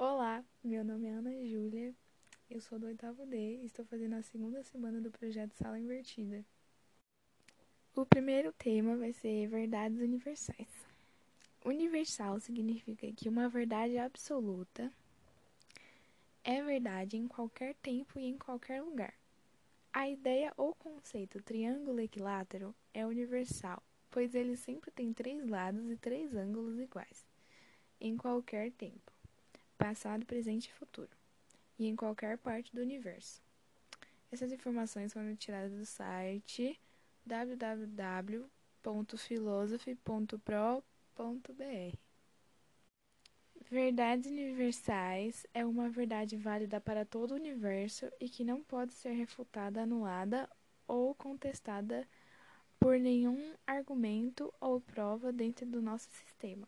Olá, meu nome é Ana Júlia, eu sou do oitavo D e estou fazendo a segunda semana do projeto Sala Invertida. O primeiro tema vai ser verdades universais. Universal significa que uma verdade absoluta é verdade em qualquer tempo e em qualquer lugar. A ideia ou conceito triângulo equilátero é universal, pois ele sempre tem três lados e três ângulos iguais, em qualquer tempo passado, presente e futuro, e em qualquer parte do universo. Essas informações foram tiradas do site www.philosophy.pro.br. Verdades universais é uma verdade válida para todo o universo e que não pode ser refutada, anulada ou contestada por nenhum argumento ou prova dentro do nosso sistema.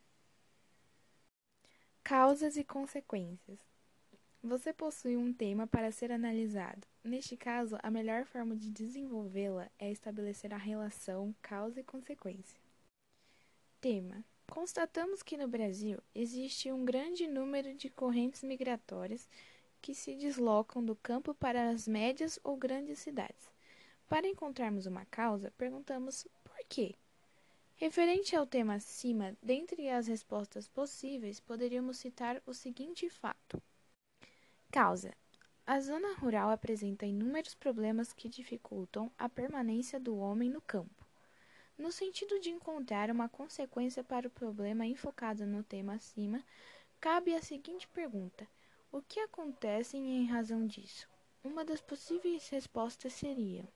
Causas e consequências. Você possui um tema para ser analisado. Neste caso, a melhor forma de desenvolvê-la é estabelecer a relação causa e consequência. Tema: Constatamos que no Brasil existe um grande número de correntes migratórias que se deslocam do campo para as médias ou grandes cidades. Para encontrarmos uma causa, perguntamos por quê? Referente ao tema acima, dentre as respostas possíveis, poderíamos citar o seguinte fato: Causa: A zona rural apresenta inúmeros problemas que dificultam a permanência do homem no campo. No sentido de encontrar uma consequência para o problema enfocado no tema acima, cabe a seguinte pergunta: O que acontece em razão disso? Uma das possíveis respostas seria: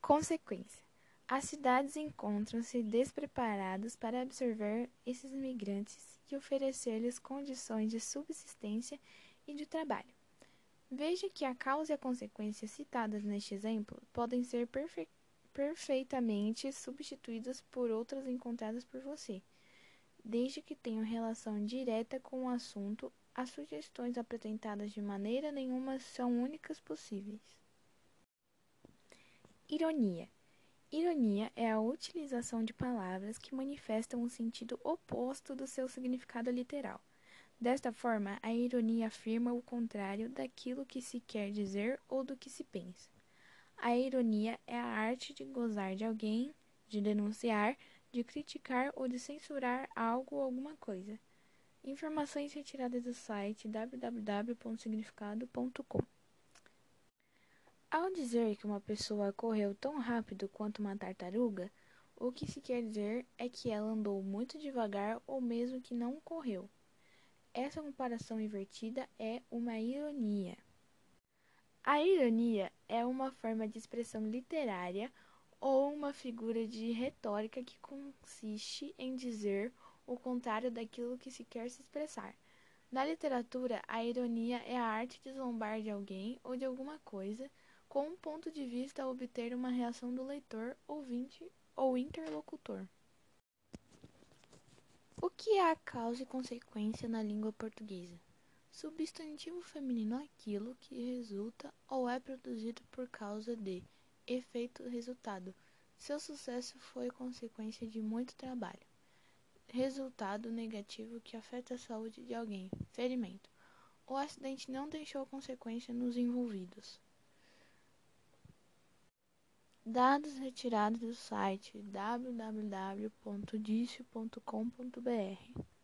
Consequência. As cidades encontram-se despreparadas para absorver esses imigrantes e oferecer-lhes condições de subsistência e de trabalho. Veja que a causa e a consequência citadas neste exemplo podem ser perfe perfeitamente substituídas por outras encontradas por você, desde que tenham relação direta com o assunto. As sugestões apresentadas de maneira nenhuma são únicas possíveis. Ironia Ironia é a utilização de palavras que manifestam um sentido oposto do seu significado literal. Desta forma, a ironia afirma o contrário daquilo que se quer dizer ou do que se pensa. A ironia é a arte de gozar de alguém, de denunciar, de criticar ou de censurar algo ou alguma coisa. Informações retiradas do site www.significado.com. Ao dizer que uma pessoa correu tão rápido quanto uma tartaruga, o que se quer dizer é que ela andou muito devagar ou mesmo que não correu. Essa comparação invertida é uma ironia. A ironia é uma forma de expressão literária ou uma figura de retórica que consiste em dizer o contrário daquilo que se quer se expressar. Na literatura, a ironia é a arte de zombar de alguém ou de alguma coisa com um ponto de vista a obter uma reação do leitor, ouvinte ou interlocutor. O que é a causa e consequência na língua portuguesa? Substantivo feminino aquilo que resulta ou é produzido por causa de, efeito resultado. Seu sucesso foi consequência de muito trabalho. Resultado negativo que afeta a saúde de alguém, ferimento. O acidente não deixou consequência nos envolvidos. Dados retirados do site www.dicio.com.br